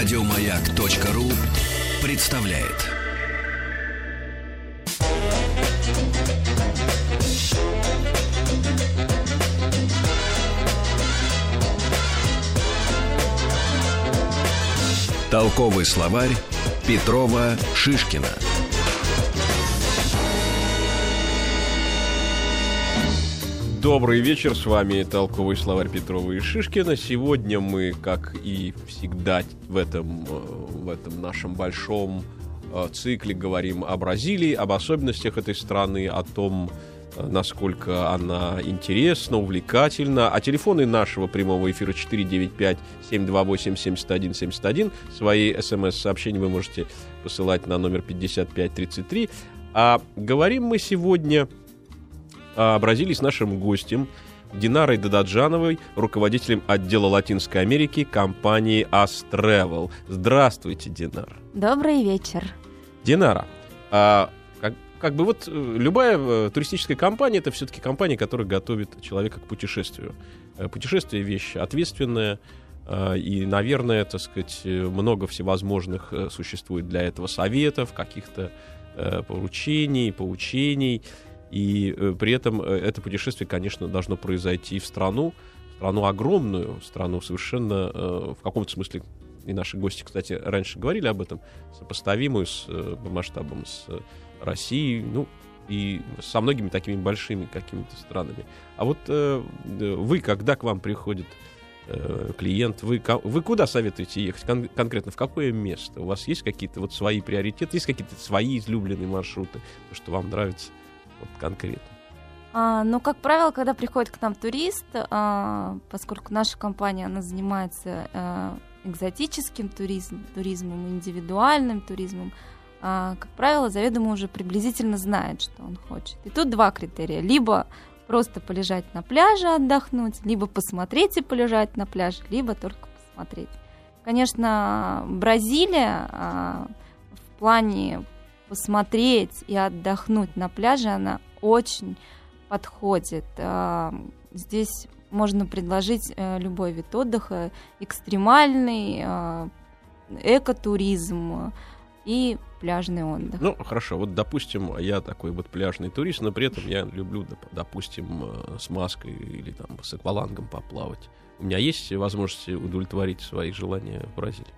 Радиомаяк.ру представляет. Толковый словарь Петрова Шишкина. Добрый вечер, с вами толковый словарь Петрова и Шишкина. Сегодня мы, как и всегда в этом, э, в этом нашем большом э, цикле, говорим о Бразилии, об особенностях этой страны, о том, э, насколько она интересна, увлекательна. А телефоны нашего прямого эфира 495-728-7171. Свои смс-сообщения вы можете посылать на номер 5533. А говорим мы сегодня о Бразилии с нашим гостем Динарой Дададжановой, руководителем отдела Латинской Америки компании Astravel. Здравствуйте, Динар. Добрый вечер. Динара, а как, как бы вот э, любая э, туристическая компания это все-таки компания, которая готовит человека к путешествию. Э, Путешествие вещь ответственная, э, и, наверное, так сказать, много всевозможных существует для этого советов, каких-то поручений, поучений. И э, при этом э, это путешествие, конечно, должно произойти в страну, страну огромную, страну совершенно, э, в каком-то смысле, и наши гости, кстати, раньше говорили об этом, сопоставимую с, по масштабам с Россией, ну, и со многими такими большими какими-то странами. А вот вы, когда к вам приходит клиент, вы, вы куда советуете ехать кон- конкретно, в какое место? У вас есть какие-то вот свои приоритеты, есть какие-то свои излюбленные маршруты, то, что вам нравится вот конкретно? А, ну, как правило, когда приходит к нам турист, а, поскольку наша компания она занимается а, экзотическим туризмом, туризмом, индивидуальным туризмом, а, как правило, заведомо уже приблизительно знает, что он хочет. И тут два критерия. Либо просто полежать на пляже, отдохнуть, либо посмотреть и полежать на пляже, либо только посмотреть. Конечно, Бразилия а, в плане посмотреть и отдохнуть на пляже, она очень подходит. А, Здесь можно предложить э, любой вид отдыха, экстремальный, а, экотуризм и пляжный отдых. Ну, хорошо, вот, допустим, я такой вот пляжный турист, но при этом я люблю, доп- допустим, э, с маской или там с аквалангом поплавать. У меня есть возможность удовлетворить свои желания в Бразилии?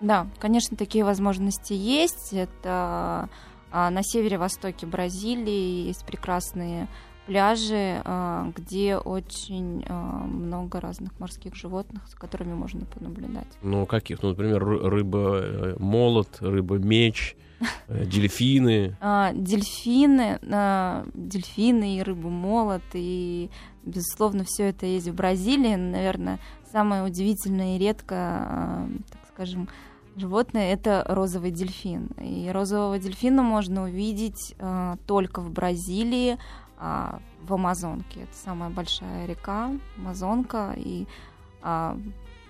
Да, конечно, такие возможности есть. Это а, на севере-востоке Бразилии есть прекрасные пляжи, а, где очень а, много разных морских животных, с которыми можно понаблюдать. Ну, каких? Ну, например, ры- рыба-молот, рыба-меч, э, дельфины. А, дельфины, а, дельфины и рыбу-молот, и, безусловно, все это есть в Бразилии. Наверное, самое удивительное и редко, так скажем, животное — это розовый дельфин. И розового дельфина можно увидеть а, только в Бразилии, а, в Амазонке. Это самая большая река, Амазонка, и а,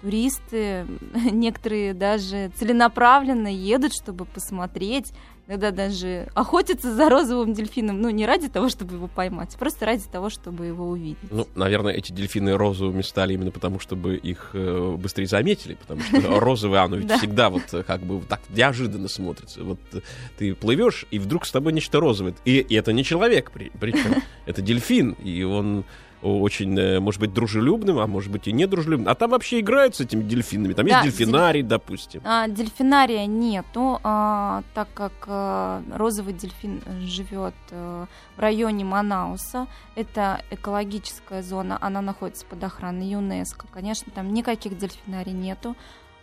туристы, некоторые даже целенаправленно едут, чтобы посмотреть, иногда даже охотятся за розовым дельфином, ну, не ради того, чтобы его поймать, а просто ради того, чтобы его увидеть. Ну, наверное, эти дельфины розовыми стали именно потому, чтобы их э, быстрее заметили, потому что розовый, оно ведь Да. всегда вот э, как бы так неожиданно смотрится. Вот э, ты плывешь, и вдруг с тобой нечто розовое. И, и это не человек, при- причем это дельфин, и он очень, э, может быть, дружелюбным, а может быть и недружелюбным. А там вообще играют с этими дельфинами. Там Да, есть дельфинарий, допустим. А, дельфинария нету, а, так как а, розовый дельфин живет а, в районе Манауса. Это экологическая зона, она находится под охраной ЮНЕСКО. Конечно, там никаких дельфинарий нету.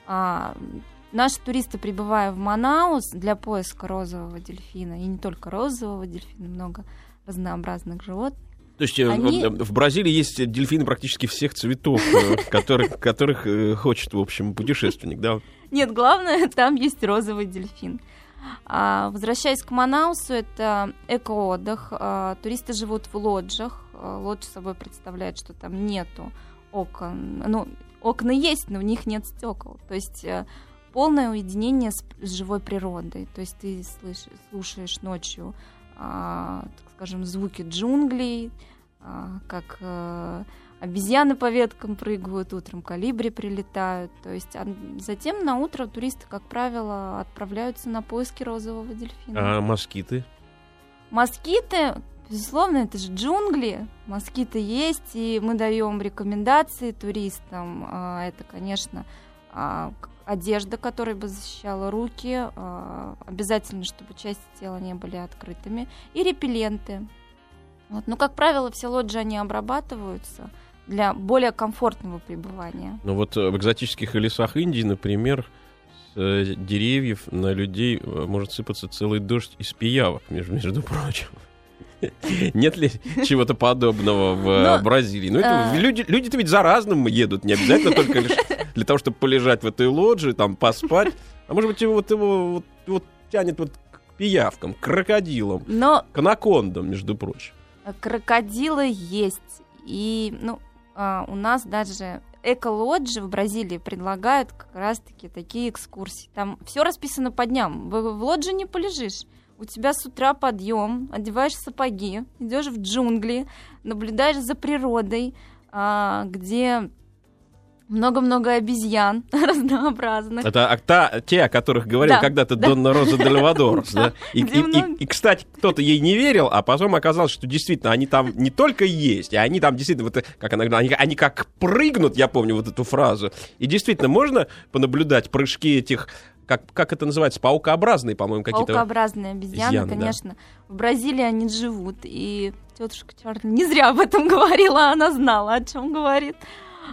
А, наши туристы, прибывая в Манаус для поиска розового дельфина, и не только розового дельфина, много разнообразных животных, То есть э, Они- в- в Бразилии есть дельфины практически всех цветов, э, которых, которых э, хочет, в общем, путешественник, да? Нет, главное, там есть розовый дельфин. А, возвращаясь к Манаусу, это эко-отдых. А, туристы живут в лоджах. А, лодж собой представляет, что там нету окон. Ну, окна есть, но в них нет стекол. То есть э, полное уединение с, с живой природой. То есть ты слышишь, слушаешь ночью, так скажем, звуки джунглей, а, как э, обезьяны по веткам прыгают, утром калибри прилетают. То есть а затем на утро туристы, как правило, отправляются на поиски розового дельфина. А москиты? Москиты, безусловно, это же джунгли. Москиты есть, и мы даем рекомендации туристам. А, это, конечно, а, одежда, которая бы защищала руки, а, обязательно, чтобы части тела не были открытыми, и репелленты. Вот. Но, как правило, все лоджии, они обрабатываются для более комфортного пребывания. Ну вот э, в экзотических лесах Индии, например, с э, деревьев на людей э, может сыпаться целый дождь из пиявок, между, между прочим. Нет ли чего-то подобного в Но, Бразилии? Ну, это, а... люди, люди-то ведь за разным едут, не обязательно только лишь для того, чтобы полежать в этой лоджии, там, поспать. А может быть, его, вот, его вот, вот тянет вот к пиявкам, к крокодилам, Но... к анакондам, между прочим. Крокодилы есть. И, ну, а, у нас даже эко-лоджи в Бразилии предлагают как раз-таки такие экскурсии. Там все расписано по дням. В, в лодже не полежишь. У тебя с утра подъем, одеваешь сапоги, идешь в джунгли, наблюдаешь за природой, а, где много-много обезьян разнообразных. Это а, та, те, о которых говорил да, когда-то да. Донна Роза Дельвадорс. Да, И, и, и, и, кстати, кто-то ей не верил, а потом оказалось, что действительно они там не только есть, а они там действительно, вот, как она говорила, они, они как прыгнут, я помню вот эту фразу. И действительно, можно понаблюдать прыжки этих как, как это называется, паукообразные, по-моему, какие-то. Паукообразные обезьяны, обезьяны конечно. Да. В Бразилии они живут, и тетушка Чарли не зря об этом говорила, она знала, о чем говорит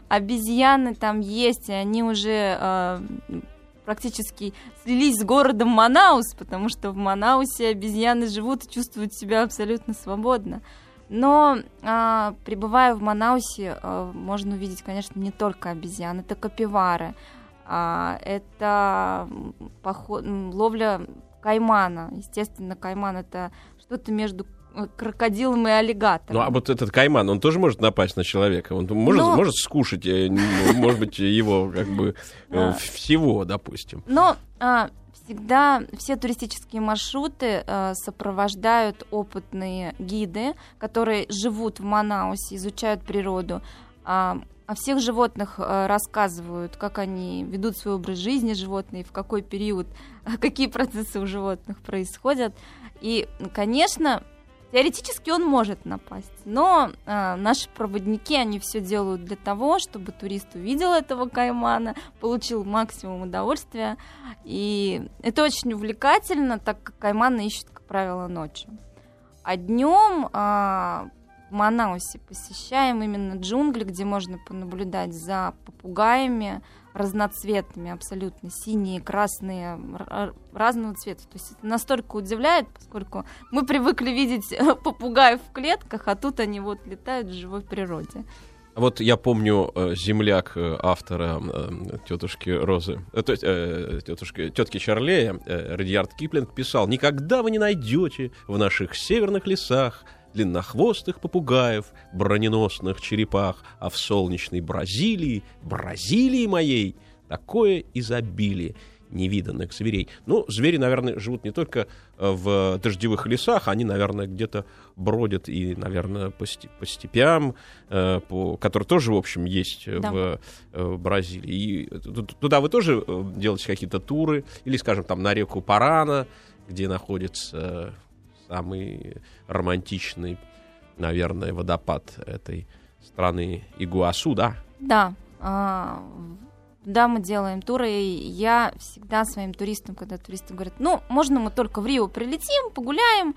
обезьяны там есть, и они уже э, практически слились с городом Манаус, потому что в Манаусе обезьяны живут и чувствуют себя абсолютно свободно. Но э, пребывая в Манаусе, э, можно увидеть, конечно, не только обезьян, это капивары, это поход, ловля каймана. Естественно, кайман это что-то между крокодилом и аллигатором. Ну, а вот этот кайман, он тоже может напасть на человека? Он может, Но... может скушать, э, может быть, его как бы э, всего, допустим. Но а, всегда все туристические маршруты а, сопровождают опытные гиды, которые живут в Манаусе, изучают природу. А, о всех животных а, рассказывают, как они ведут свой образ жизни животные, в какой период, какие процессы у животных происходят. И, конечно, Теоретически он может напасть, но э, наши проводники, они все делают для того, чтобы турист увидел этого каймана, получил максимум удовольствия. И это очень увлекательно, так как кайманы ищут, как правило, ночью. А днем э, Манаусе посещаем именно джунгли, где можно понаблюдать за попугаями, разноцветными абсолютно, синие, красные, разного цвета. То есть это настолько удивляет, поскольку мы привыкли видеть попугаев в клетках, а тут они вот летают в живой природе. Вот я помню э, земляк э, автора э, тетушки Розы, то есть тетушки, тетки Чарлея, Радиард Киплинг писал, «Никогда вы не найдете в наших северных лесах длиннохвостых попугаев, броненосных черепах, а в солнечной Бразилии, Бразилии моей, такое изобилие невиданных зверей. Ну, звери, наверное, живут не только э, в дождевых лесах, они, наверное, где-то бродят и, наверное, по, по степям, э, по, которые тоже, в общем, есть да. в, э, в Бразилии. И туда вы тоже делаете какие-то туры, или, скажем, там на реку Парана, где находится самый романтичный, наверное, водопад этой страны Игуасу, да? Да. А, да, мы делаем туры. И я всегда своим туристам, когда туристы говорят, ну, можно мы только в Рио прилетим, погуляем,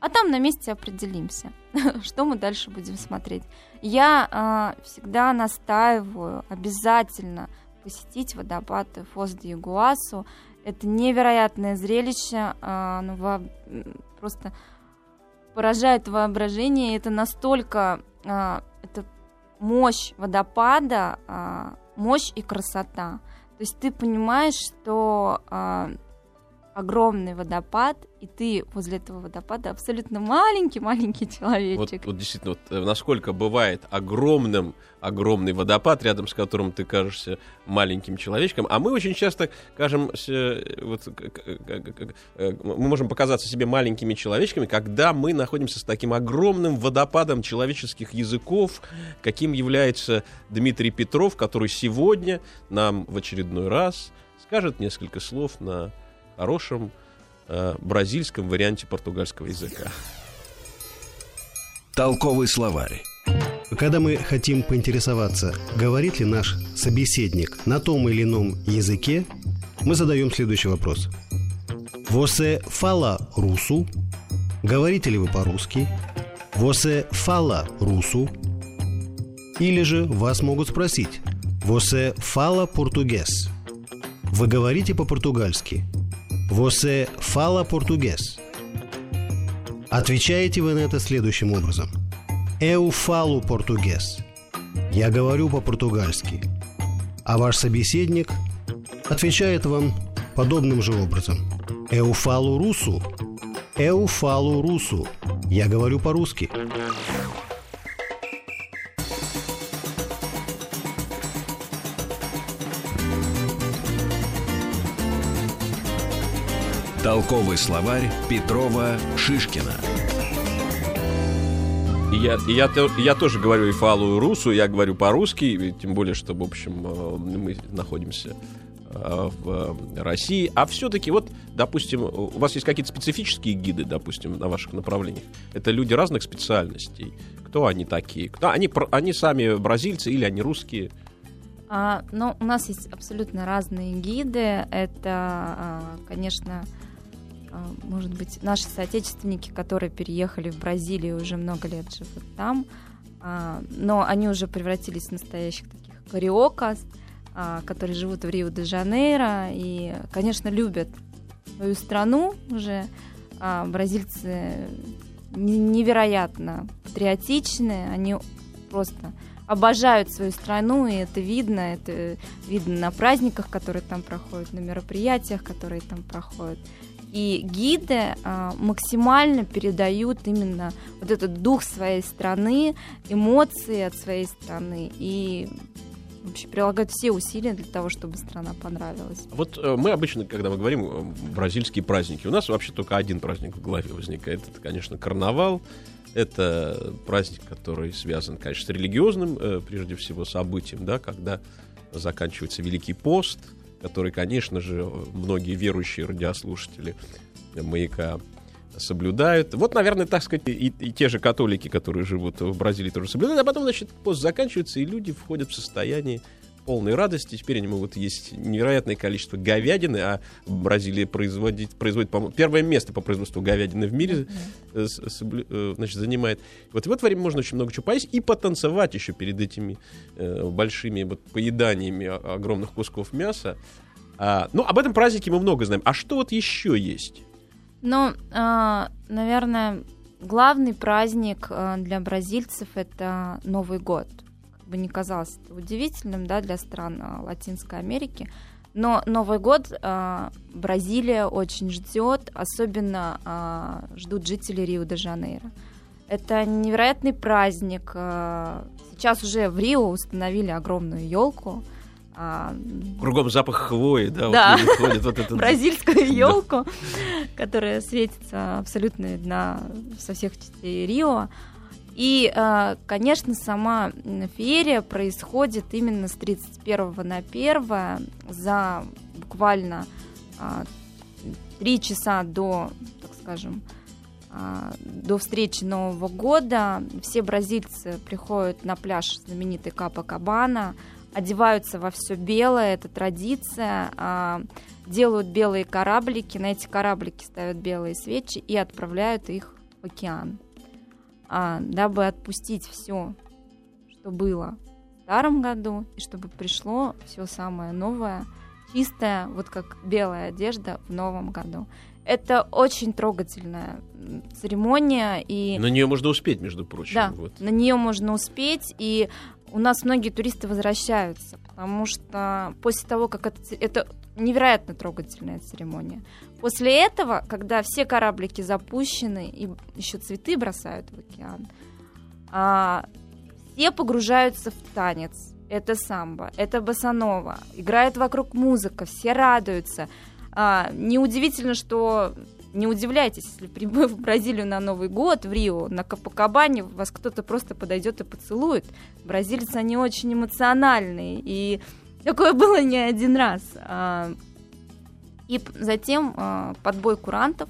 а там на месте определимся, что мы дальше будем смотреть. Я э, всегда настаиваю обязательно посетить водопад Фос де Игуасу. Это невероятное зрелище, э, оно просто поражает воображение. Это настолько а, это мощь водопада, а, мощь и красота. То есть ты понимаешь, что а, огромный водопад, и ты возле этого водопада абсолютно маленький-маленький человечек. Вот, вот действительно, вот, э, насколько бывает огромным огромный водопад, рядом с которым ты кажешься маленьким человечком, а мы очень часто кажем, вот, э, мы можем показаться себе маленькими человечками, когда мы находимся с таким огромным водопадом человеческих языков, каким является Дмитрий Петров, который сегодня нам в очередной раз скажет несколько слов на хорошем э, бразильском варианте португальского языка. Толковый словарь. Когда мы хотим поинтересоваться, говорит ли наш собеседник на том или ином языке, мы задаем следующий вопрос. Você fala русу? Говорите ли вы по-русски? Você fala русу? Или же вас могут спросить Você fala português? Вы говорите по-португальски? Você fala português? Отвечаете вы на это следующим образом. Eu falo português. Я говорю по-португальски. А ваш собеседник отвечает вам подобным же образом. Eu falo russo. Eu falo russo. Я говорю по-русски. Толковый словарь Петрова Шишкина. Я, я, я тоже говорю и фалу, и русу, я говорю по-русски, тем более, что, в общем, э, мы находимся э, в России. А все-таки, вот, допустим, у вас есть какие-то специфические гиды, допустим, на ваших направлениях. Это люди разных специальностей. Кто они такие? Кто, они, они сами бразильцы или они русские? А, ну, у нас есть абсолютно разные гиды. Это, а, конечно, может быть, наши соотечественники, которые переехали в Бразилию, уже много лет живут там, а, но они уже превратились в настоящих таких кариокас, а, которые живут в Рио-де-Жанейро и, конечно, любят свою страну уже. Бразильцы невероятно патриотичны, они просто обожают свою страну, и это видно, это видно на праздниках, которые там проходят, на мероприятиях, которые там проходят. И гиды а, максимально передают именно вот этот дух своей страны, эмоции от своей страны и вообще прилагают все усилия для того, чтобы страна понравилась. Вот э, мы обычно, когда мы говорим э, бразильские праздники, у нас вообще только один праздник в голове возникает. Это, конечно, карнавал. Это праздник, который связан, конечно, с религиозным, э, прежде всего, событием, да, когда заканчивается Великий пост, который, конечно же, многие верующие радиослушатели «Маяка» соблюдают. Вот, наверное, так сказать, и, и те же католики, которые живут в Бразилии, тоже соблюдают. А потом, значит, пост заканчивается, и люди входят в состояние полной радости. Теперь они могут есть невероятное количество говядины, а Бразилия производит, производит по первое место по производству говядины в мире mm-hmm. соблю, э, значит, занимает. Вот в это время можно очень много чего поесть и потанцевать еще перед этими э, большими вот, поеданиями огромных кусков мяса. А, ну, об этом празднике мы много знаем. А что вот еще есть? Ну, э, наверное, главный праздник для бразильцев это Новый год бы не казалось удивительным да, для стран а, Латинской Америки. Но Новый год э, Бразилия очень ждет, особенно э, ждут жители Рио-де-Жанейро. Это невероятный праздник. Сейчас уже в Рио установили огромную елку. Кругом запах хвои, да, да. Вот вот этот... бразильскую елку, которая светится абсолютно на со всех частей Рио. И, э, конечно, сама феерия происходит именно с 31 на 1 за буквально а, три часа до, так скажем, а, до встречи Нового года. Все бразильцы приходят на пляж знаменитый Капа Кабана, одеваются во все белое, это традиция, а, делают белые кораблики, на эти кораблики ставят белые свечи и отправляют их в океан а, дабы отпустить все, что было в старом году, и чтобы пришло все самое новое, чистое, вот как белая одежда в новом году. Это очень трогательная церемония. И... На нее можно успеть, между прочим. Да, вот. на нее можно успеть. И у нас многие туристы возвращаются, потому что после того, как это, это невероятно трогательная церемония. После этого, когда все кораблики запущены и еще цветы бросают в океан, а, все погружаются в танец. Это самбо, это басанова. Играет вокруг музыка, все радуются. А, неудивительно, что не удивляйтесь, если прибыв в Бразилию на Новый год, в Рио, на Капакабане, вас кто-то просто подойдет и поцелует. Бразильцы, они очень эмоциональные, и такое было не один раз. А, и затем а, подбой курантов.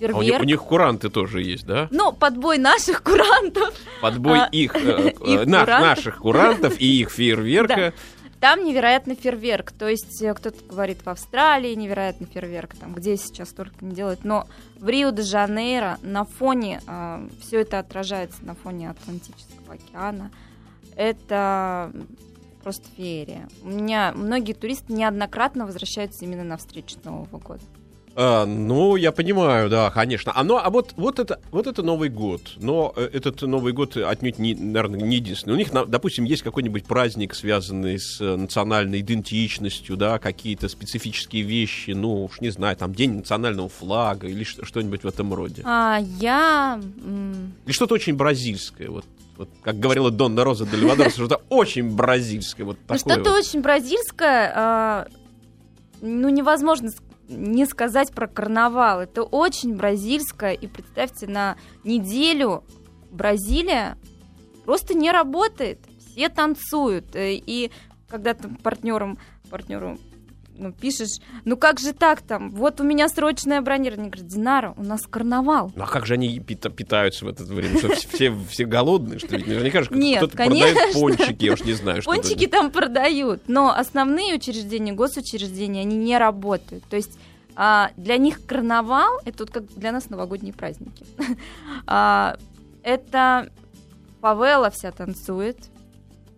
А у, них, у них куранты тоже есть, да? Ну, подбой наших курантов. Подбой а, их, э, на, наших курантов и их фейерверка. Там невероятный фейерверк. То есть э, кто-то говорит в Австралии невероятный фейерверк, там где сейчас только не делают. Но в Рио-де-Жанейро на фоне, э, все это отражается на фоне Атлантического океана. Это просто феерия. У меня многие туристы неоднократно возвращаются именно на встречу Нового года. А, ну, я понимаю, да, конечно. А, ну, а вот, вот, это, вот это Новый год. Но э, этот Новый год отнюдь, не, наверное, не единственный. У них, допустим, есть какой-нибудь праздник, связанный с э, национальной идентичностью, да, какие-то специфические вещи, ну, уж не знаю, там, День национального флага или что-нибудь в этом роде. А, я... Или что-то очень бразильское, вот вот, как говорила Донна Роза Деливадор, что-то очень бразильское. Вот ну, что-то вот. очень бразильское, а, ну, невозможно не сказать про карнавал. Это очень бразильское. И представьте, на неделю Бразилия просто не работает. Все танцуют. Э, и когда там партнером, партнеру ну, пишешь, ну как же так там? Вот у меня срочное бронирование. Говорит, Динара, у нас карнавал. Ну а как же они питаются в это время? Что все, все голодные? Что ведь наверняка же кто-то продает пончики, я уж не знаю. Пончики там продают, но основные учреждения, госучреждения, они не работают. То есть а, для них карнавал это вот как для нас новогодние праздники. а, это фавела вся танцует,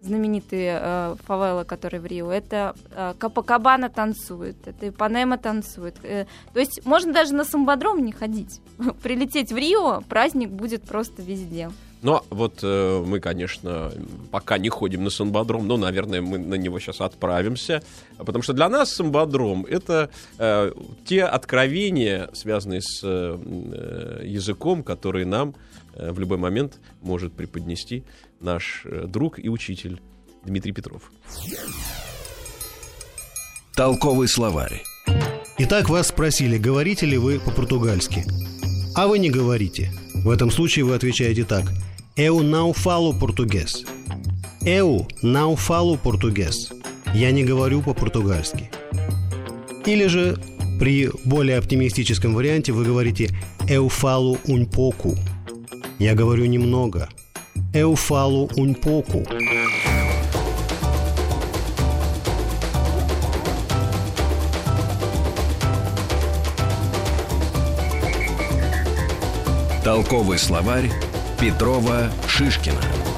знаменитые э, фавелы, которые в Рио, это э, Капакабана танцует, это Ипанема танцует. Э, то есть можно даже на самбодром не ходить. Прилететь в Рио, праздник будет просто везде. Но вот э, мы, конечно, пока не ходим на самбодром, но, наверное, мы на него сейчас отправимся, потому что для нас самбодром — это э, те откровения, связанные с э, языком, которые нам э, в любой момент может преподнести наш э, друг и учитель Дмитрий Петров. Толковый словарь. Итак, вас спросили, говорите ли вы по-португальски. А вы не говорите. В этом случае вы отвечаете так. Eu não falo português. Eu não falo português. Я не говорю по-португальски. Или же при более оптимистическом варианте вы говорите Eu falo un pouco. Я говорю немного. Eu falo um pouco. Толковый словарь Петрова Шишкина.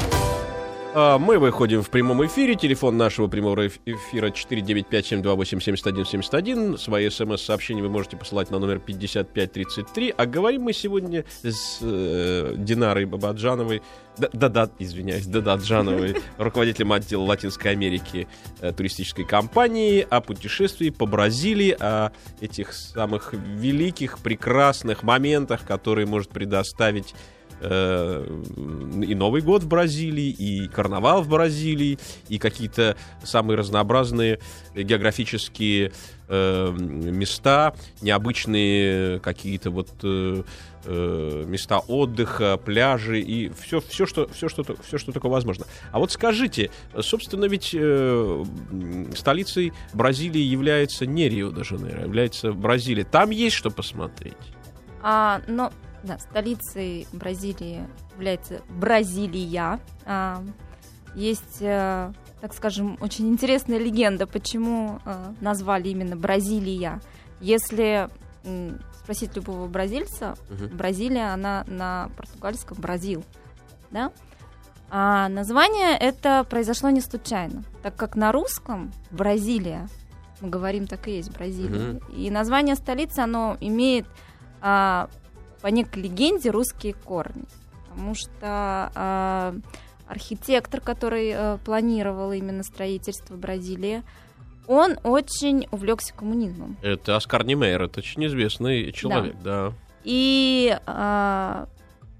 А, мы выходим в прямом эфире. Телефон нашего прямого эфира 495-728-7171. Свои смс-сообщения вы можете посылать на номер 5533. А говорим мы сегодня с э, Динарой Бабаджановой, да-да, извиняюсь, Дададжановой, руководителем отдела Латинской Америки э, туристической компании, о путешествии по Бразилии, о этих самых великих, прекрасных моментах, которые может предоставить и Новый год в Бразилии, и карнавал в Бразилии, и какие-то самые разнообразные географические э, места, необычные какие-то вот э, э, места отдыха, пляжи и все, все, что, все, что, все, что такое возможно. А вот скажите, собственно, ведь э, столицей Бразилии является не Рио-де-Жанейро, а является Бразилия. Там есть что посмотреть? А, но да, столицей Бразилии является Бразилия. А, есть, а, так скажем, очень интересная легенда, почему а, назвали именно Бразилия. Если спросить любого бразильца, угу. Бразилия, она на португальском Бразил, да? А название это произошло не случайно, так как на русском Бразилия, мы говорим так и есть Бразилия, угу. и название столицы оно имеет а, по некой легенде русские корни. Потому что э, архитектор, который э, планировал именно строительство Бразилии, Он очень увлекся коммунизмом. Это Оскар Немейер, это очень известный человек, да. И а,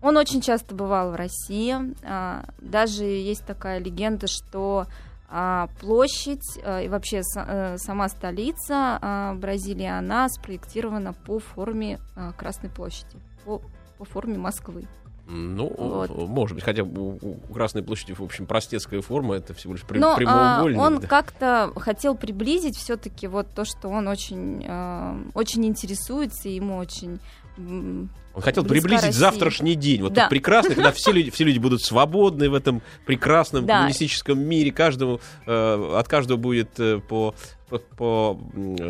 он очень часто бывал в России. А, даже есть такая легенда, что а, площадь а, и вообще а, сама столица а, Бразилии, она спроектирована по форме а, Красной площади, по, по форме Москвы. Ну, Вот. может быть, хотя у, у Красной площади, в общем, простецкая форма, это всего лишь прям- Но а, прямоугольник. он да. как-то хотел приблизить все-таки вот то, что он очень, а, очень интересуется, и ему очень Он хотел приблизить Россия. завтрашний день. Вот Да. тот прекрасный, когда все люди, все люди будут свободны в этом прекрасном Да. коммунистическом мире. Каждому, э, от каждого будет э, по, по, по,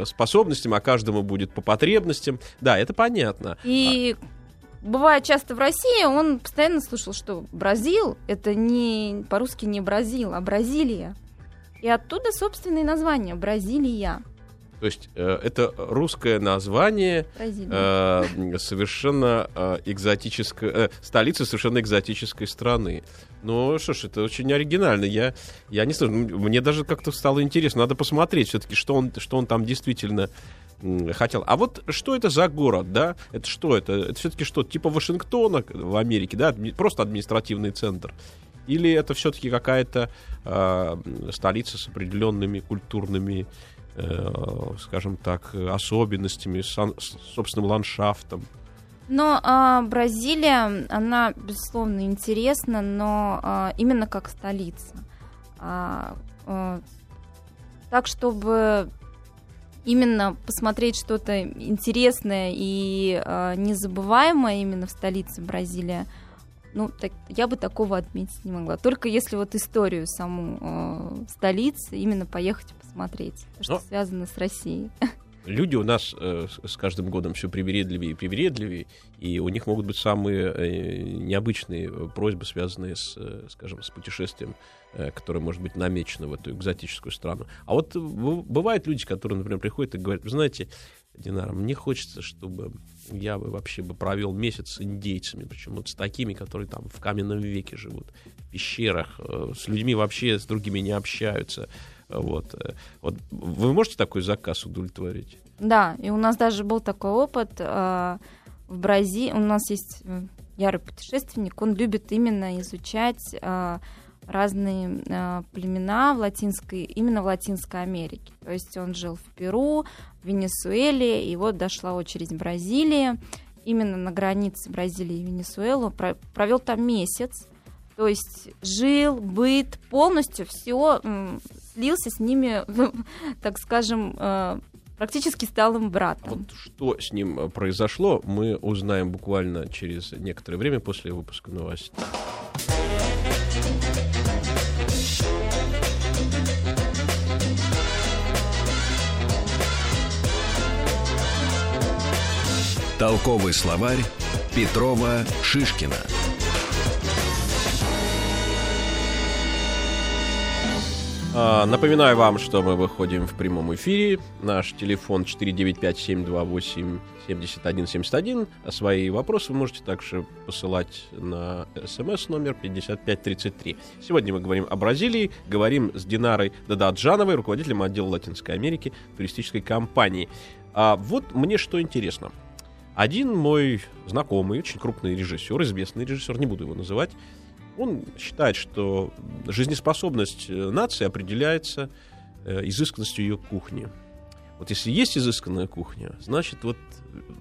способностям, а каждому будет по потребностям. Да, это понятно. И бывая часто в России, он постоянно слушал, что Бразил это не по-русски не Бразил, а Бразилия. И оттуда собственное название Бразилия. То есть э, это русское название Бразилия. э, совершенно э, экзотической, э, столица совершенно экзотической страны. Ну что ж, это очень оригинально. Я, я не знаю, м- мне даже как-то стало интересно. Надо посмотреть все-таки, что он, что он там действительно хотел. А вот что это за город, да? Это что это? Это все-таки что, типа Вашингтона в Америке, да? Просто административный центр? Или это все-таки какая-то э, столица с определенными культурными, э, скажем так, особенностями, сан- с собственным ландшафтом? Но а, Бразилия, она, безусловно, интересна, но а, именно как столица. А, а, так, чтобы именно посмотреть что-то интересное и а, незабываемое именно в столице Бразилия, ну, так, я бы такого отметить не могла. Только если вот историю саму а, столицы именно поехать посмотреть, то, что Ну, связано с Россией. Люди у нас э, с- каждым годом все привередливее и привередливее, и у них могут быть самые э, необычные э, просьбы, связанные с, э, скажем, с путешествием, э, которое может быть намечено в эту экзотическую страну. А вот э, бывают люди, которые, например, приходят и говорят, знаете, Динара, мне хочется, чтобы я бы вообще бы провел месяц с индейцами, причем вот с такими, которые там в каменном веке живут, в пещерах, э, с людьми вообще с другими не общаются. Вот. э, вот вы можете такой заказ удовлетворить? Да, и у нас даже был такой опыт э, в Бразилии. У нас есть э, ярый путешественник, он любит именно изучать э, разные э, племена в Латинской, именно в Латинской Америке. То есть он жил в Перу, в Венесуэле, и вот дошла очередь Бразилии. Именно на границе Бразилии и Венесуэлы Про- провел там месяц. То есть жил, быт, полностью все слился с ними, так скажем, э, практически стал им А братом. Вот что с ним э, произошло, мы узнаем буквально через некоторое время после выпуска новостей. Толковый словарь Петрова Шишкина. Напоминаю вам, что мы выходим в прямом эфире. Наш телефон 495-728-7171. А Свои вопросы вы можете также посылать на смс номер 5533. Сегодня мы говорим о Бразилии. Говорим с Динарой Дададжановой, руководителем отдела Латинской Америки туристической компании. А вот мне что интересно. Один мой знакомый, очень крупный режиссер, известный режиссер, не буду его называть, он считает, что жизнеспособность э, нации определяется э, изысканностью ее кухни. Вот если есть изысканная кухня, значит, вот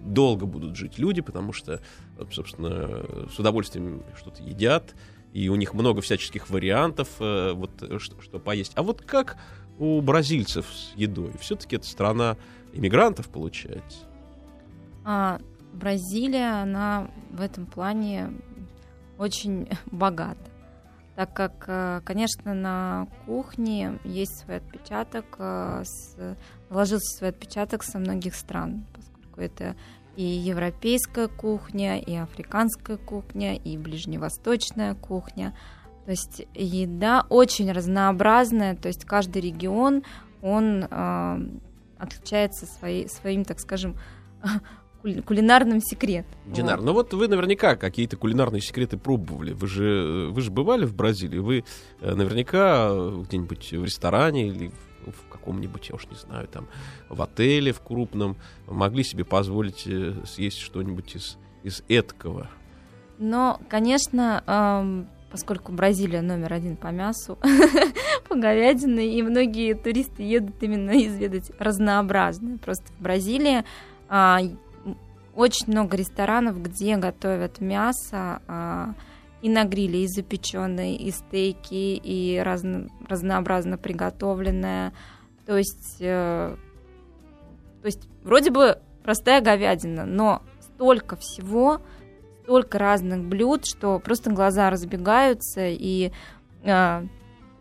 долго будут жить люди, потому что, э, собственно, с удовольствием что-то едят, и у них много всяческих вариантов, э, вот, э, что, что поесть. А вот как у бразильцев с едой? Все-таки это страна иммигрантов, получается. А Бразилия, она в этом плане очень богата. Так как, э, конечно, на кухне есть свой отпечаток, э, с- свой отпечаток со многих стран, поскольку это и европейская кухня, и африканская кухня, и ближневосточная кухня. То есть еда очень разнообразная, то есть каждый регион, он э, отличается своей, своим, так скажем, кулинарным секретом. Динар, Вот. ну вот вы наверняка какие-то кулинарные секреты пробовали. Вы же, вы же бывали в Бразилии, вы э, наверняка э, где-нибудь в ресторане или в каком-нибудь, я уж не знаю, там, в отеле в крупном, могли себе позволить э, съесть что-нибудь из, из эткого? Но, конечно, эм, поскольку Бразилия номер один по мясу, по говядине, и многие туристы едут именно изведать разнообразное. Просто в Бразилии а, очень много ресторанов, где готовят мясо а, и на гриле, и запеченные, и стейки, и разно, разнообразно приготовленное. То есть, э, то есть вроде бы простая говядина, но столько всего, столько разных блюд, что просто глаза разбегаются, и э,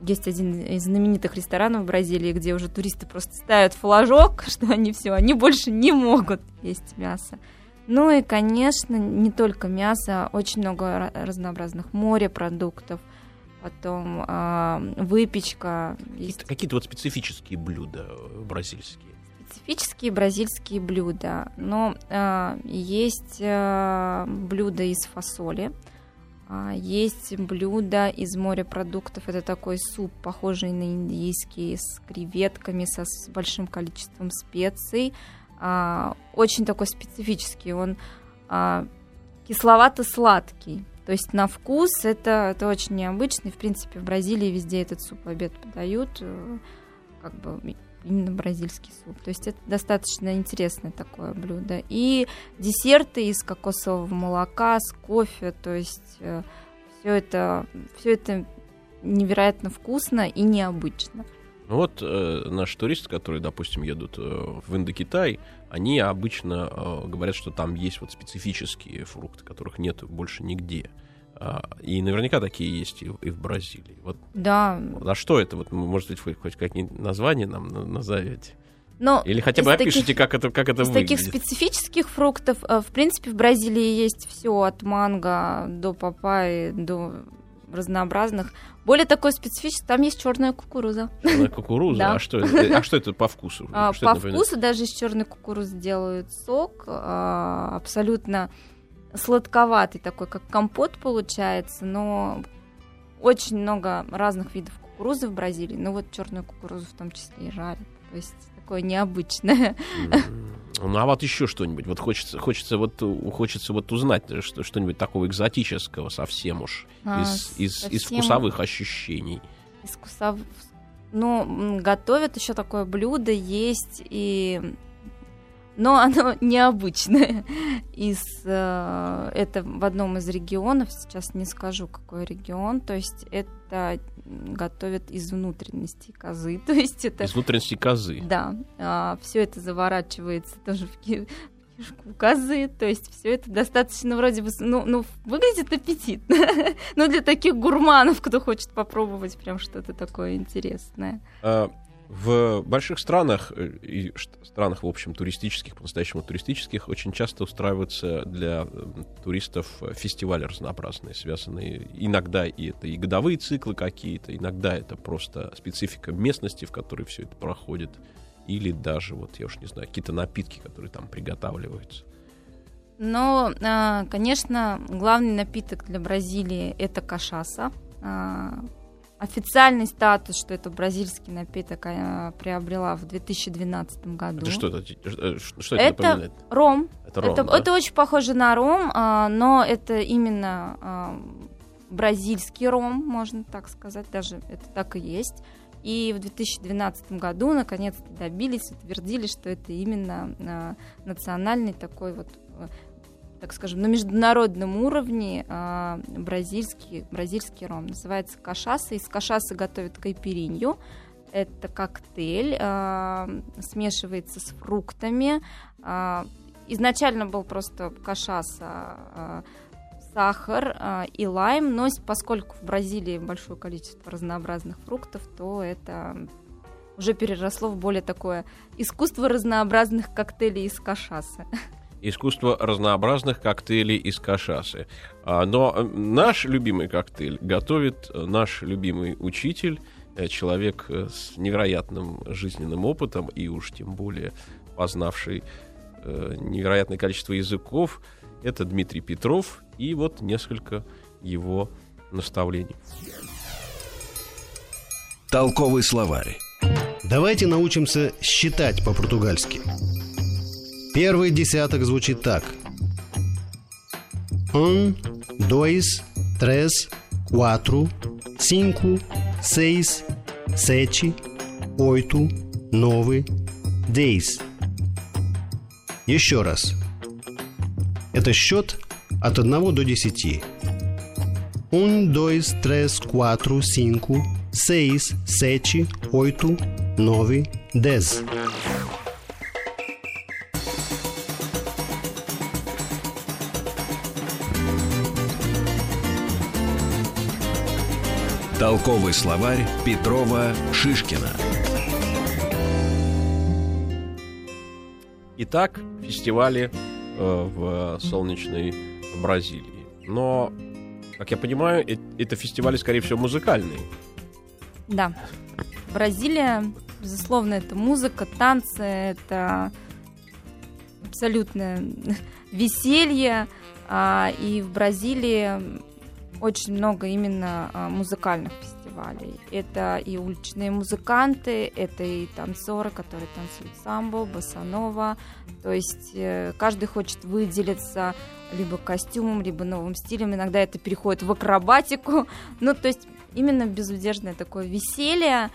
есть один из знаменитых ресторанов в Бразилии, где уже туристы просто ставят флажок, что они все, они больше не могут есть мясо. Ну и, конечно, не только мясо, очень много разнообразных морепродуктов, потом э, выпечка. Есть... Какие-то вот специфические блюда бразильские. Специфические бразильские блюда. Но э, есть э, блюда из фасоли, э, есть блюда из морепродуктов. Это такой суп, похожий на индийский, с креветками, со, с большим количеством специй а, очень такой специфический, он а, кисловато-сладкий. То есть на вкус это, это очень необычный. В принципе, в Бразилии везде этот суп в обед подают, э, как бы именно бразильский суп. То есть это достаточно интересное такое блюдо. И десерты из кокосового молока, с кофе, то есть э, все это, все это невероятно вкусно и необычно. Ну вот э, наши туристы, которые, допустим, едут э, в Индокитай, они обычно э, говорят, что там есть вот специфические фрукты, которых нет больше нигде. А, и наверняка такие есть и, и в Бразилии. Вот. Да. А что это? Вот, может быть, вы хоть какие-нибудь названия нам назовете? Но Или хотя бы опишите, таких, как это, как это из выглядит. таких специфических фруктов, э, в принципе, в Бразилии есть все от манго до папайи, до разнообразных. Более такой специфический, там есть черная кукуруза. Черная кукуруза? да. а, что это, а что это по вкусу? А, что по вкусу даже из черной кукурузы делают сок, а, абсолютно сладковатый такой, как компот получается, но очень много разных видов кукурузы в Бразилии, ну вот черную кукурузу в том числе и жарят, то есть такое необычное. Ну а вот еще что-нибудь. Вот хочется, хочется вот хочется вот узнать что, что-нибудь такого экзотического совсем уж а, из, из, совсем... из вкусовых ощущений. Из вкусов... Ну, готовят еще такое блюдо, есть и но оно необычное. Из, э, это в одном из регионов, сейчас не скажу, какой регион, то есть это готовят из внутренности козы. То есть это... Из внутренности козы? Да. А, все это заворачивается тоже в кишку козы, то есть все это достаточно вроде бы, ну, ну выглядит аппетитно, но для таких гурманов, кто хочет попробовать прям что-то такое интересное. В больших странах э, и странах, в общем, туристических, по-настоящему туристических, очень часто устраиваются для э, туристов фестивали разнообразные, связанные. Иногда и это и годовые циклы какие-то, иногда это просто специфика местности, в которой все это проходит, или даже, вот я уж не знаю, какие-то напитки, которые там приготавливаются. Но, а, конечно, главный напиток для Бразилии это кашаса. А, Официальный статус, что это бразильский напиток, а, приобрела в 2012 году. Это что это? Э, что это, это напоминает? ром. Это, ром, это, да? это очень похоже на ром, а, но это именно а, бразильский ром, можно так сказать, даже это так и есть. И в 2012 году наконец-то добились, утвердили, что это именно национальный такой вот так скажем, на международном уровне э, бразильский, бразильский ром. Называется кашаса. Из кашасы готовят кайперинью. Это коктейль, э, смешивается с фруктами. Э, изначально был просто кашаса, сахар э, и лайм, но поскольку в Бразилии большое количество разнообразных фруктов, то это уже переросло в более такое искусство разнообразных коктейлей из кашасы. искусство разнообразных коктейлей из кашасы. А, но наш любимый коктейль готовит наш любимый учитель, э, человек э, с невероятным жизненным опытом и уж тем более познавший э, невероятное количество языков. Это Дмитрий Петров и вот несколько его наставлений. Толковый словарь. Давайте научимся считать по-португальски. Первый десяток звучит так. Un, dois, três, quatro, cinco, seis, sete, oito, nove, dez. Еще раз. Это счет от 1 до 10. Un, dois, três, quatro, cinco, seis, sete, oito, nove, dez. Толковый словарь Петрова Шишкина. Итак, фестивали э, в солнечной Бразилии. Но, как я понимаю, э- это фестивали, скорее всего, музыкальные. Да. Бразилия, безусловно, это музыка, танцы, это абсолютное веселье. а, И в Бразилии очень много именно а, музыкальных фестивалей. Это и уличные музыканты, это и танцоры, которые танцуют самбо, босанова. То есть э, каждый хочет выделиться либо костюмом, либо новым стилем. Иногда это переходит в акробатику. Ну, то есть именно безудержное такое веселье.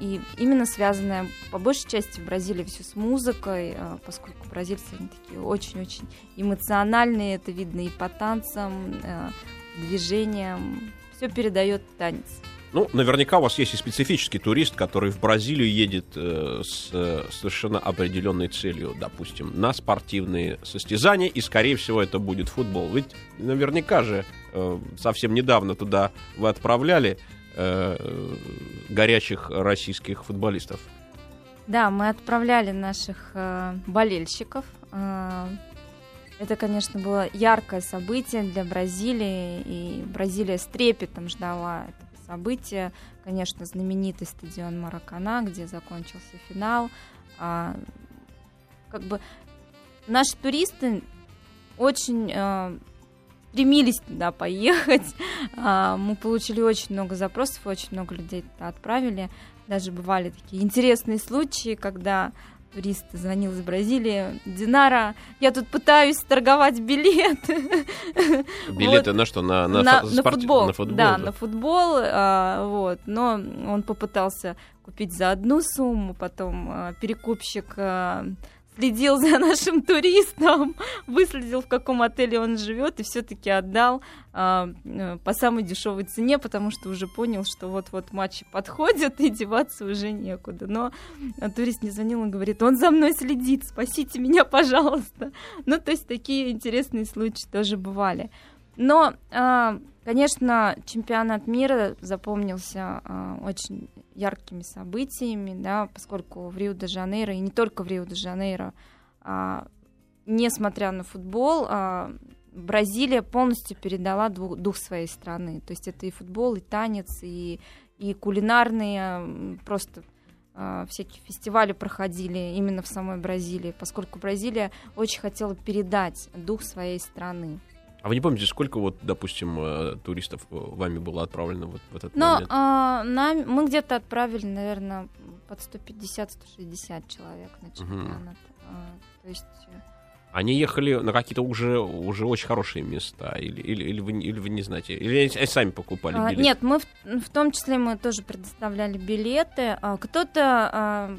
И именно связанное по большей части в Бразилии все с музыкой, а, поскольку бразильцы они такие очень-очень эмоциональные, это видно и по танцам, э, движениям, все передает танец. Ну, наверняка у вас есть и специфический турист, который в Бразилию едет э, с э, совершенно определенной целью, допустим, на спортивные состязания, и, скорее всего, это будет футбол. Ведь наверняка же э, совсем недавно туда вы отправляли э, горячих российских футболистов. Да, мы отправляли наших э, болельщиков. Э, это, конечно, было яркое событие для Бразилии, и Бразилия с трепетом ждала это событие. Конечно, знаменитый стадион Маракана, где закончился финал. А, как бы наши туристы очень э, стремились туда поехать. А, мы получили очень много запросов, очень много людей туда отправили. Даже бывали такие интересные случаи, когда турист звонил из Бразилии. Динара, я тут пытаюсь торговать билеты. Билеты Вот. на что? На, на, на, фо- на спорти- футбол. на футбол, да, на футбол. а, вот. Но он попытался купить за одну сумму, потом а, перекупщик а, следил за нашим туристом, выследил, в каком отеле он живет, и все-таки отдал а, э, по самой дешевой цене, потому что уже понял, что вот-вот матчи подходят, и деваться уже некуда. Но а, турист мне звонил и говорит, он за мной следит, спасите меня, пожалуйста. Ну, то есть такие интересные случаи тоже бывали. Но, а, конечно, чемпионат мира запомнился а, очень яркими событиями, да, поскольку в Рио-де-Жанейро, и не только в Рио-де-Жанейро, а, несмотря на футбол, а, Бразилия полностью передала ду- дух своей страны. То есть это и футбол, и танец, и, и кулинарные, просто всякие фестивали проходили именно в самой Бразилии, поскольку Бразилия очень хотела передать дух своей страны. А вы не помните, сколько вот, допустим, э, туристов э, вами было отправлено вот в этот Но момент? а, нам, мы где-то отправили, наверное, под 150-160 человек на чемпионат. А, то есть э, Они ехали на какие-то уже, уже очень хорошие места, или, или, или, вы, не- или вы не знаете, или они сами покупали А, билеты? Нет, мы в, в том числе мы тоже предоставляли билеты. А, Кто-то а,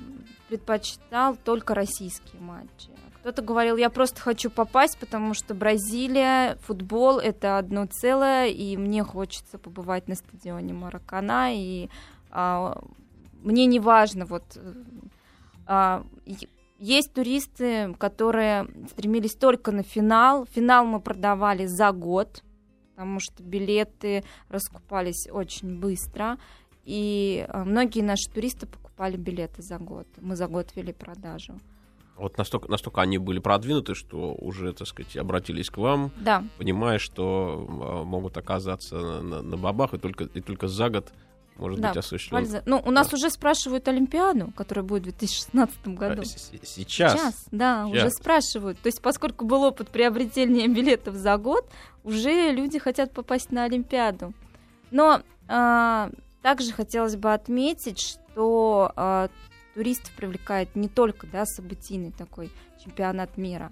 предпочитал только российские матчи. Кто-то говорил, я просто хочу попасть, потому что Бразилия, футбол это одно целое, и мне хочется побывать на стадионе Маракана, и а, мне не важно, вот а, есть туристы, которые стремились только на финал. Финал мы продавали за год, потому что билеты раскупались очень быстро. И а, многие наши туристы покупали билеты за год. Мы за год вели продажу. Вот настолько, настолько они были продвинуты, что уже, так сказать, обратились к вам, Да, понимая, что а, могут оказаться на, на- на бабах, и только, и только за год может Да, быть осуществлен. польза- Ну, у нас Да. уже спрашивают Олимпиаду, которая будет в 2016 году. А, с- с- Сейчас. да, Сейчас. уже спрашивают. То есть, поскольку был опыт приобретения билетов за год, уже люди хотят попасть на Олимпиаду. Но а, также хотелось бы отметить, что э, туристов привлекает не только да, событийный такой чемпионат мира.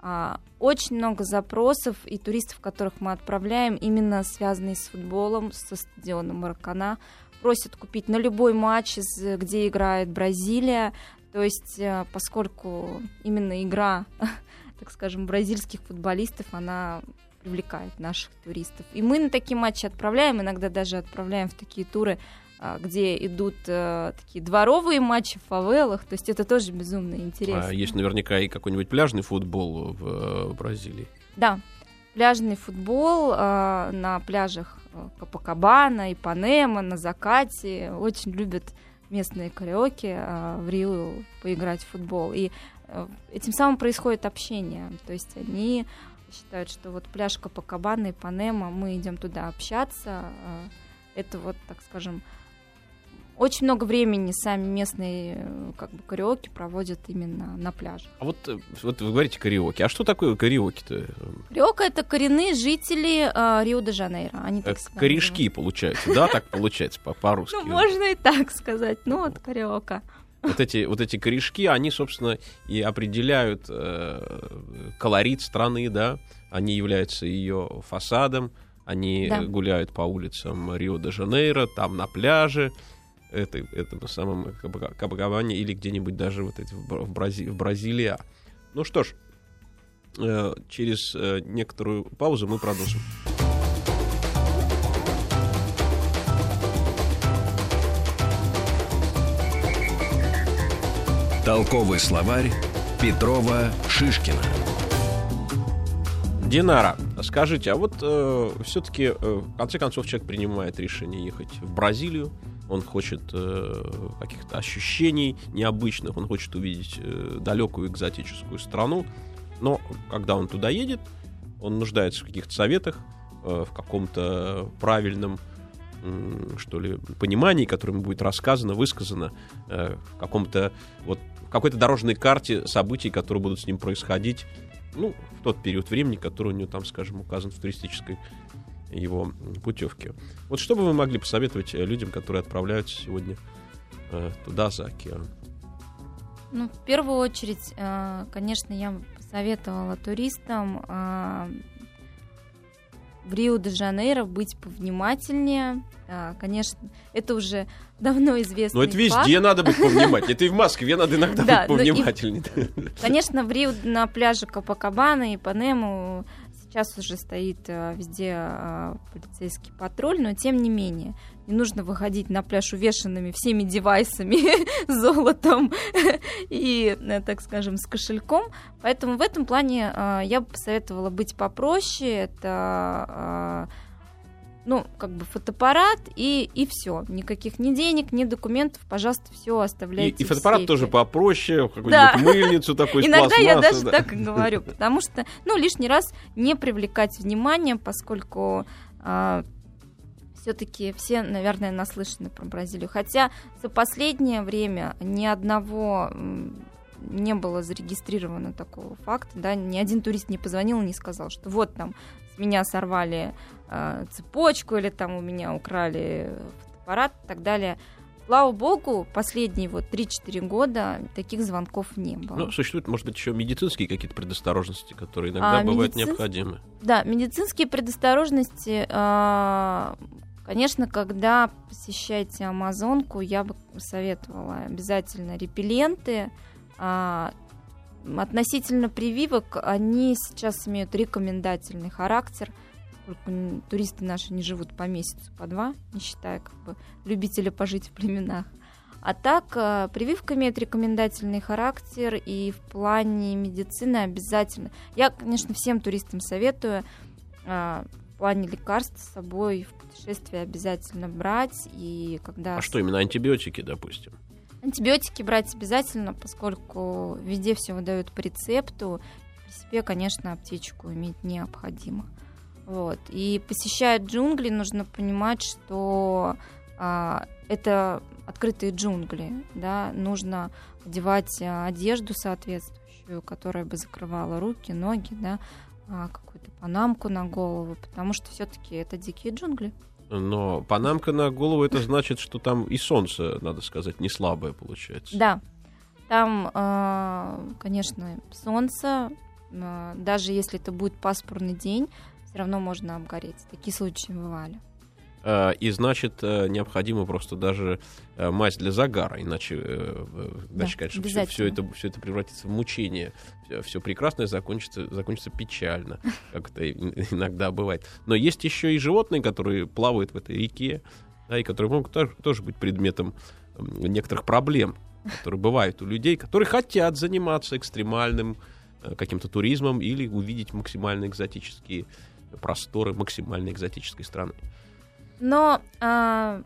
А, очень много запросов и туристов, которых мы отправляем, именно связанные с футболом, со стадионом Маракана, просят купить на любой матч, где играет Бразилия. То есть, э, поскольку именно игра, так скажем, бразильских футболистов, она привлекает наших туристов. И мы на такие матчи отправляем, иногда даже отправляем в такие туры, где идут э, такие дворовые матчи в фавелах, то есть это тоже безумно интересно. А есть наверняка и какой-нибудь пляжный футбол в э, Бразилии. Да, пляжный футбол э, на пляжах э, Капакабана, Ипанема, на закате. Очень любят местные караоке э, в Рио поиграть в футбол. И э, этим самым происходит общение. То есть они считают, что вот пляж Капакабана и Панема, мы идем туда общаться. Э, это вот, так скажем, очень много времени сами местные э, как бы караоке проводят именно на пляже. А вот, э, вот вы говорите караоке. А что такое караоке-то? Караоке это коренные жители э, Рио-де-Жанейро. Они так э, Корешки, получается, да? Так получается по-русски. Ну, можно и так сказать. Ну, вот караоке вот эти, вот эти корешки, они, собственно, и определяют э, колорит страны, да, они являются ее фасадом, они да. гуляют по улицам Рио-де-Жанейро, там на пляже, это, это на самом Кабагаване или где-нибудь даже вот эти в, Брази, в Бразилии. Ну что ж, э, через э, некоторую паузу мы продолжим. Толковый словарь Петрова Шишкина. Динара, скажите, а вот э, все-таки, э, в конце концов, человек принимает решение ехать в Бразилию, он хочет э, каких-то ощущений необычных, он хочет увидеть э, далекую экзотическую страну, но когда он туда едет, он нуждается в каких-то советах, э, в каком-то правильном что ли, понимании, которое ему будет рассказано, высказано, э, в каком-то вот в какой-то дорожной карте событий, которые будут с ним происходить, ну, в тот период времени, который у него там, скажем, указан в туристической его путевке. Вот что бы вы могли посоветовать э, людям, которые отправляются сегодня э, туда, за океан? Ну, в первую очередь, э, конечно, я посоветовала туристам в Рио-де-Жанейро быть повнимательнее. Конечно, это уже давно известно. Но это везде факт. надо быть повнимательнее. Это и в Москве надо иногда быть повнимательнее. Конечно, в Рио на пляже Капакабана и Панему сейчас уже стоит а, везде а, полицейский патруль, но тем не менее не нужно выходить на пляж увешанными всеми девайсами, золотом и, э, так скажем, с кошельком. Поэтому в этом плане э, я бы посоветовала быть попроще. Это э, ну, как бы фотоаппарат и, и все. Никаких ни денег, ни документов, пожалуйста, все оставляйте. И, и фотоаппарат тоже попроще, какую-нибудь да. мыльницу такой Иногда я даже да. так и говорю, потому что, ну, лишний раз не привлекать внимание, поскольку все-таки все, наверное, наслышаны про Бразилию. Хотя за последнее время ни одного не было зарегистрировано такого факта, да, ни один турист не позвонил и не сказал, что вот там с меня сорвали цепочку или там у меня украли фотоаппарат и так далее. Слава богу, последние вот 3-4 года таких звонков не было. Ну, существуют, может быть, еще медицинские какие-то предосторожности, которые иногда а, бывают медицин... необходимы. Да, медицинские предосторожности э, Конечно, когда посещаете Амазонку, я бы советовала обязательно репелленты. А, относительно прививок, они сейчас имеют рекомендательный характер. Туристы наши не живут по месяцу, по два, не считая как бы любителя пожить в племенах. А так, а, прививка имеет рекомендательный характер, и в плане медицины обязательно. Я, конечно, всем туристам советую а, в плане лекарств с собой в путешествие обязательно брать. И когда... А что, именно антибиотики, допустим? Антибиотики брать обязательно, поскольку везде все выдают по рецепту. При себе, конечно, аптечку иметь необходимо. Вот. И посещая джунгли, нужно понимать, что а, это открытые джунгли, да, нужно одевать а, одежду соответствующую, которая бы закрывала руки, ноги, да, а, какую-то панамку на голову, потому что все-таки это дикие джунгли. Но панамка на голову это значит, что там и солнце, надо сказать, не слабое получается. Да, там, э, конечно, солнце, даже если это будет пасмурный день, все равно можно обгореть. Такие случаи бывали. Э, и значит, э, необходимо просто даже э, мазь для загара, иначе, иначе конечно, все, все, это, все это превратится в мучение. Все, прекрасное закончится, закончится печально, как это иногда бывает. Но есть еще и животные, которые плавают в этой реке, да, и которые могут тоже, тоже быть предметом некоторых проблем, которые бывают у людей, которые хотят заниматься экстремальным каким-то туризмом или увидеть максимально экзотические просторы максимально экзотической страны. Но а,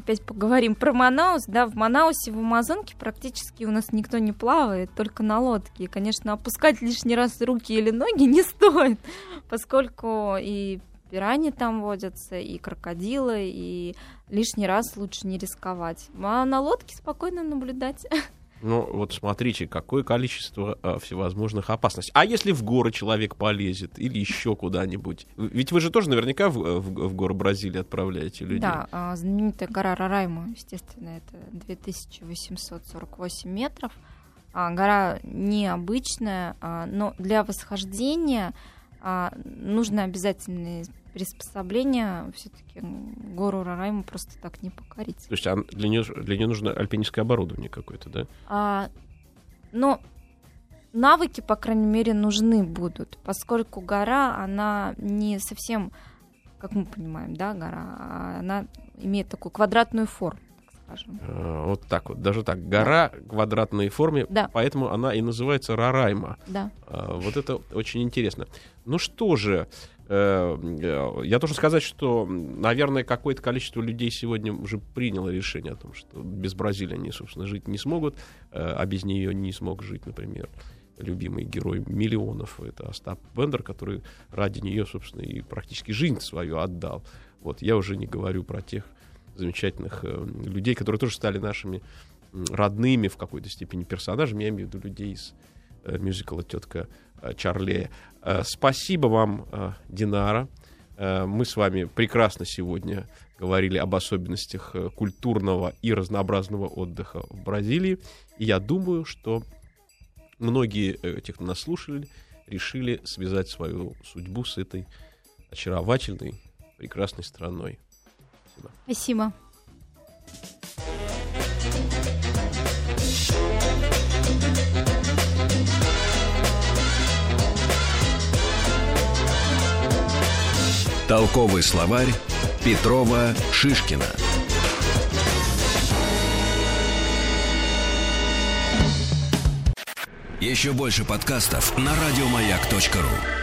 опять поговорим про Манаус. Да, в Манаусе, в Амазонке практически у нас никто не плавает, только на лодке. И, конечно, опускать лишний раз руки или ноги не стоит, поскольку и пирани там водятся, и крокодилы, и лишний раз лучше не рисковать. А на лодке спокойно наблюдать. Ну, вот смотрите, какое количество э, всевозможных опасностей. А если в горы человек полезет или еще куда-нибудь? Ведь вы же тоже наверняка в, в, в горы Бразилии отправляете людей. Да, а, знаменитая гора Рарайма, естественно, это 2848 метров. А, гора необычная, а, но для восхождения а, нужно обязательно приспособления, все-таки гору Рарайму просто так не покорить. То есть для нее, для нее нужно альпинистское оборудование какое-то, да? А, но навыки, по крайней мере, нужны будут, поскольку гора, она не совсем, как мы понимаем, да, гора, а она имеет такую квадратную форму скажем. А, вот так вот, даже так. Гора да. квадратной форме, да. поэтому она и называется Рарайма. Да. А, вот это очень интересно. Ну что же, Э, э, я должен сказать, что, наверное, какое-то количество людей сегодня уже приняло решение о том, что без Бразилии они, собственно, жить не смогут, э, а без нее не смог жить, например, любимый герой миллионов, это Остап Бендер, который ради нее, собственно, и практически жизнь свою отдал. Вот, я уже не говорю про тех замечательных людей, которые тоже стали нашими родными в какой-то степени персонажами, я имею в виду людей из мюзикла «Тетка Чарли. Э, спасибо вам, э, Динара. Э, мы с вами прекрасно сегодня говорили об особенностях культурного и разнообразного отдыха в Бразилии. И я думаю, что многие тех, кто нас слушали, решили связать свою судьбу с этой очаровательной, прекрасной страной. Спасибо. Спасибо. Толковый словарь Петрова Шишкина. Еще больше подкастов на радиомаяк.ру.